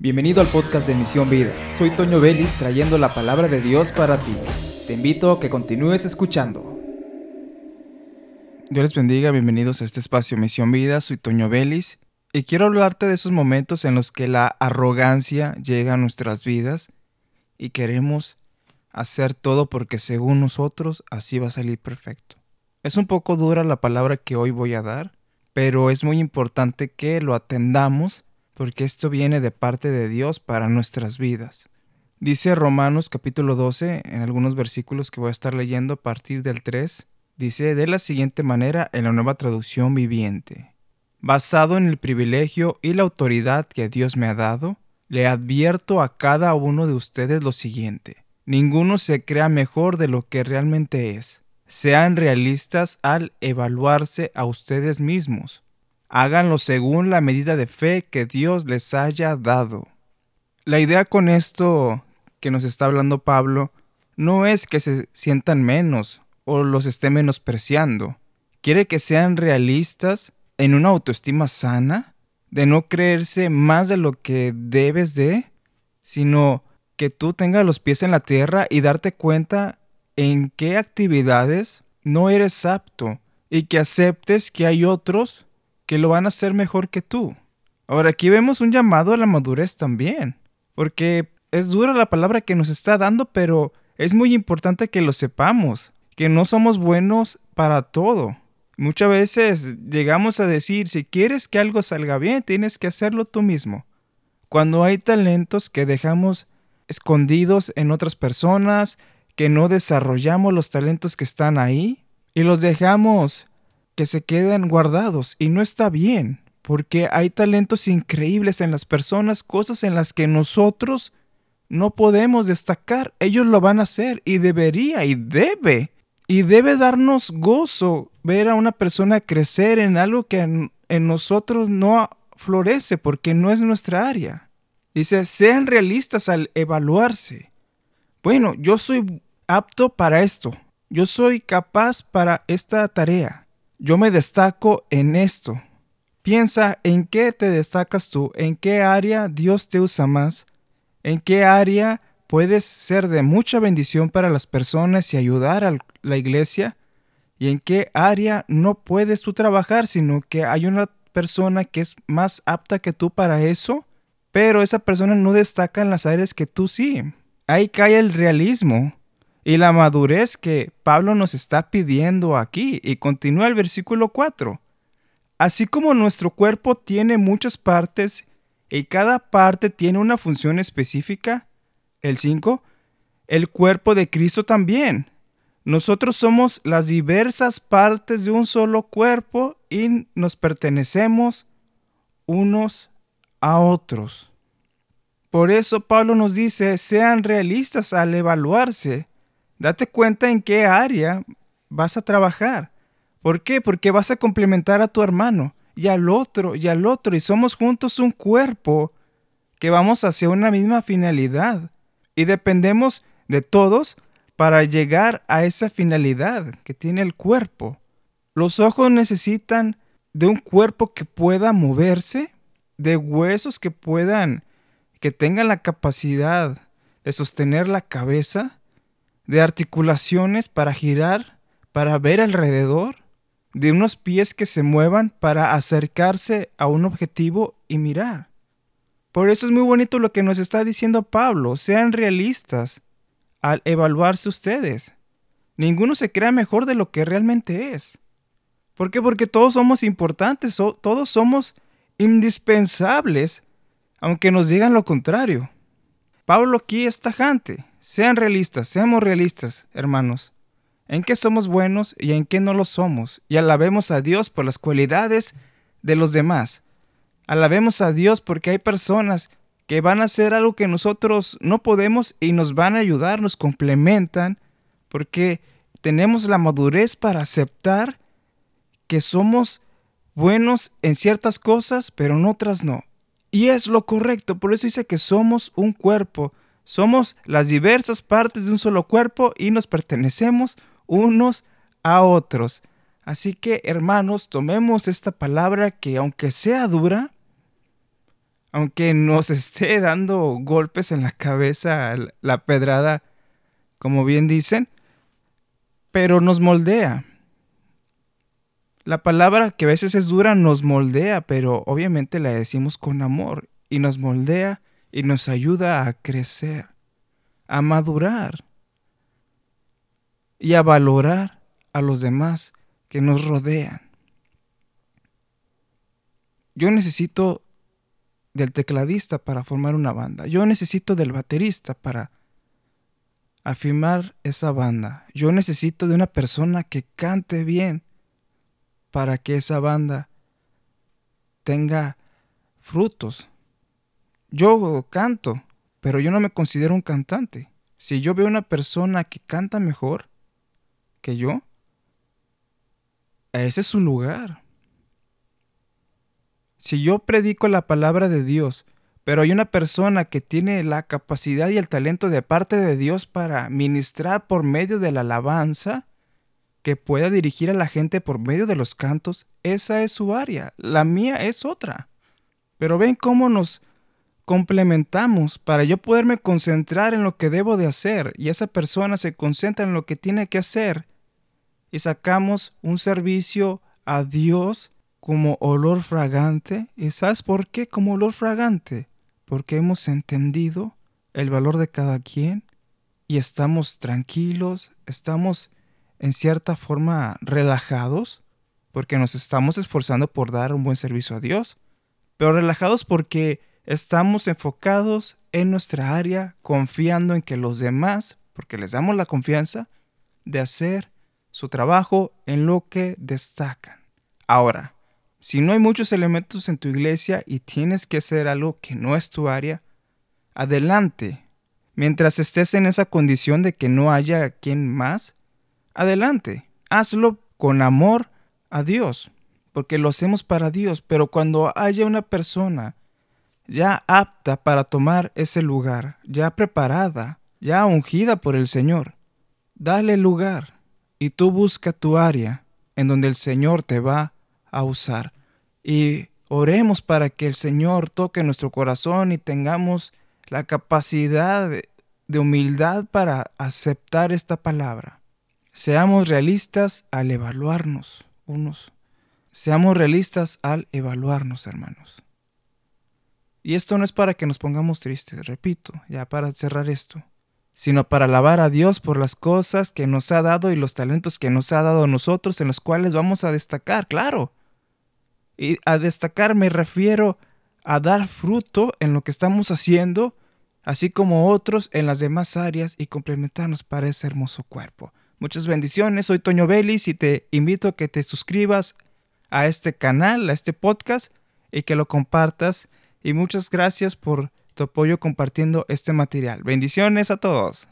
Bienvenido al podcast de Misión Vida. Soy Toño Vélez trayendo la palabra de Dios para ti. Te invito a que continúes escuchando. Dios les bendiga, bienvenidos a este espacio Misión Vida. Soy Toño Vélez y quiero hablarte de esos momentos en los que la arrogancia llega a nuestras vidas y queremos hacer todo porque según nosotros así va a salir perfecto. Es un poco dura la palabra que hoy voy a dar, pero es muy importante que lo atendamos porque esto viene de parte de Dios para nuestras vidas. Dice Romanos capítulo 12, en algunos versículos que voy a estar leyendo a partir del 3, dice de la siguiente manera en la nueva traducción viviente. Basado en el privilegio y la autoridad que Dios me ha dado, le advierto a cada uno de ustedes lo siguiente. Ninguno se crea mejor de lo que realmente es. Sean realistas al evaluarse a ustedes mismos háganlo según la medida de fe que Dios les haya dado. La idea con esto que nos está hablando Pablo no es que se sientan menos o los esté menospreciando. Quiere que sean realistas en una autoestima sana, de no creerse más de lo que debes de, sino que tú tengas los pies en la tierra y darte cuenta en qué actividades no eres apto y que aceptes que hay otros que lo van a hacer mejor que tú. Ahora aquí vemos un llamado a la madurez también, porque es dura la palabra que nos está dando, pero es muy importante que lo sepamos, que no somos buenos para todo. Muchas veces llegamos a decir, si quieres que algo salga bien, tienes que hacerlo tú mismo. Cuando hay talentos que dejamos escondidos en otras personas, que no desarrollamos los talentos que están ahí y los dejamos que se quedan guardados y no está bien, porque hay talentos increíbles en las personas, cosas en las que nosotros no podemos destacar. Ellos lo van a hacer y debería y debe. Y debe darnos gozo ver a una persona crecer en algo que en, nosotros no florece porque no es nuestra área. Dice, sean realistas al evaluarse. Bueno, yo soy apto para esto. Yo soy capaz para esta tarea. Yo me destaco en esto. Piensa en qué te destacas tú, en qué área Dios te usa más, en qué área puedes ser de mucha bendición para las personas y ayudar a la iglesia, y en qué área no puedes tú trabajar, sino que hay una persona que es más apta que tú para eso, pero esa persona no destaca en las áreas que tú sí. Ahí cae el realismo y la madurez que Pablo nos está pidiendo aquí. Y continúa el versículo 4. Así como nuestro cuerpo tiene muchas partes y cada parte tiene una función específica, el 5, el cuerpo de Cristo también. Nosotros somos las diversas partes de un solo cuerpo y nos pertenecemos unos a otros. Por eso Pablo nos dice, sean realistas al evaluarse Date cuenta en qué área vas a trabajar. ¿Por qué? Porque vas a complementar a tu hermano y al otro y al otro y somos juntos un cuerpo que vamos hacia una misma finalidad y dependemos de todos para llegar a esa finalidad que tiene el cuerpo. Los ojos necesitan de un cuerpo que pueda moverse, de huesos que puedan, que tengan la capacidad de sostener la cabeza, de articulaciones para girar, para ver alrededor, de unos pies que se muevan para acercarse a un objetivo y mirar. Por eso es muy bonito lo que nos está diciendo Pablo, sean realistas al evaluarse ustedes. Ninguno se crea mejor de lo que realmente es. ¿Por qué? Porque todos somos importantes, todos somos indispensables, aunque nos digan lo contrario. Pablo aquí es tajante. Sean realistas, seamos realistas, hermanos. En qué somos buenos y en qué no lo somos. Y alabemos a Dios por las cualidades de los demás. Alabemos a Dios porque hay personas que van a hacer algo que nosotros no podemos y nos van a ayudar, nos complementan, porque tenemos la madurez para aceptar que somos buenos en ciertas cosas, pero en otras no. Y es lo correcto, por eso dice que somos un cuerpo, somos las diversas partes de un solo cuerpo y nos pertenecemos unos a otros. Así que, hermanos, tomemos esta palabra que aunque sea dura, aunque nos esté dando golpes en la cabeza la pedrada, como bien dicen, pero nos moldea. La palabra que a veces es dura nos moldea, pero obviamente la decimos con amor y nos moldea y nos ayuda a crecer, a madurar y a valorar a los demás que nos rodean. Yo necesito del tecladista para formar una banda. Yo necesito del baterista para afirmar esa banda. Yo necesito de una persona que cante bien para que esa banda tenga frutos. Yo canto, pero yo no me considero un cantante. Si yo veo una persona que canta mejor que yo, ese es su lugar. Si yo predico la palabra de Dios, pero hay una persona que tiene la capacidad y el talento de parte de Dios para ministrar por medio de la alabanza, que pueda dirigir a la gente por medio de los cantos, esa es su área. La mía es otra. Pero ven cómo nos complementamos para yo poderme concentrar en lo que debo de hacer y esa persona se concentra en lo que tiene que hacer y sacamos un servicio a Dios como olor fragante. ¿Y sabes por qué como olor fragante? Porque hemos entendido el valor de cada quien y estamos tranquilos, estamos en cierta forma relajados, porque nos estamos esforzando por dar un buen servicio a Dios, pero relajados porque Estamos enfocados en nuestra área, confiando en que los demás, porque les damos la confianza, de hacer su trabajo en lo que destacan. Ahora, si no hay muchos elementos en tu iglesia y tienes que hacer algo que no es tu área, adelante. Mientras estés en esa condición de que no haya quien más, adelante. Hazlo con amor a Dios, porque lo hacemos para Dios, pero cuando haya una persona ya apta para tomar ese lugar, ya preparada, ya ungida por el Señor. Dale lugar y tú busca tu área en donde el Señor te va a usar. Y oremos para que el Señor toque nuestro corazón y tengamos la capacidad de, humildad para aceptar esta palabra. Seamos realistas al evaluarnos unos. Seamos realistas al evaluarnos, hermanos. Y esto no es para que nos pongamos tristes, repito, ya para cerrar esto, sino para alabar a Dios por las cosas que nos ha dado y los talentos que nos ha dado a nosotros en los cuales vamos a destacar, claro. Y a destacar me refiero a dar fruto en lo que estamos haciendo, así como otros en las demás áreas y complementarnos para ese hermoso cuerpo. Muchas bendiciones, soy Toño Vélez y te invito a que te suscribas a este canal, a este podcast y que lo compartas y muchas gracias por tu apoyo compartiendo este material. Bendiciones a todos.